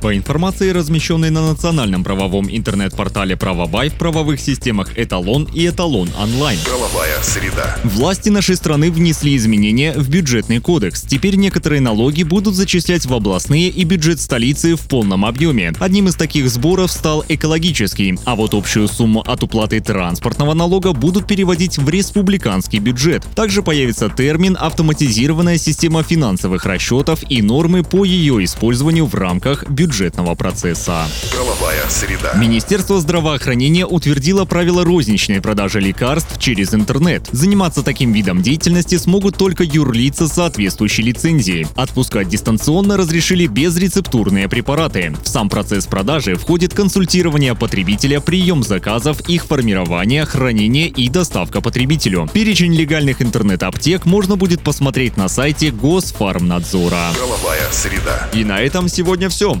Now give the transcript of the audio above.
По информации, размещенной на национальном правовом интернет-портале Правовай в правовых системах Эталон и Эталон онлайн. Правовая среда. Власти нашей страны внесли изменения в бюджетный кодекс. Теперь некоторые налоги будут зачислять в областные и бюджет столицы в полном объеме. Одним из таких сборов стал экологический, а вот общую сумму от уплаты транспортного налога будут переводить в республиканский бюджет. Также появится термин «автоматизированная система финансовых расчетов» и нормы по ее использованию в рамках бюджета бюджетного процесса. Правовая среда. Министерство здравоохранения утвердило правила розничной продажи лекарств через интернет. Заниматься таким видом деятельности смогут только юрлица с соответствующей лицензией. Отпускать дистанционно разрешили безрецептурные препараты. В сам процесс продажи входит консультирование потребителя, прием заказов, их формирование, хранение и доставка потребителю. Перечень легальных интернет-аптек можно будет посмотреть на сайте Госфармнадзора. Правовая среда. И на этом сегодня все.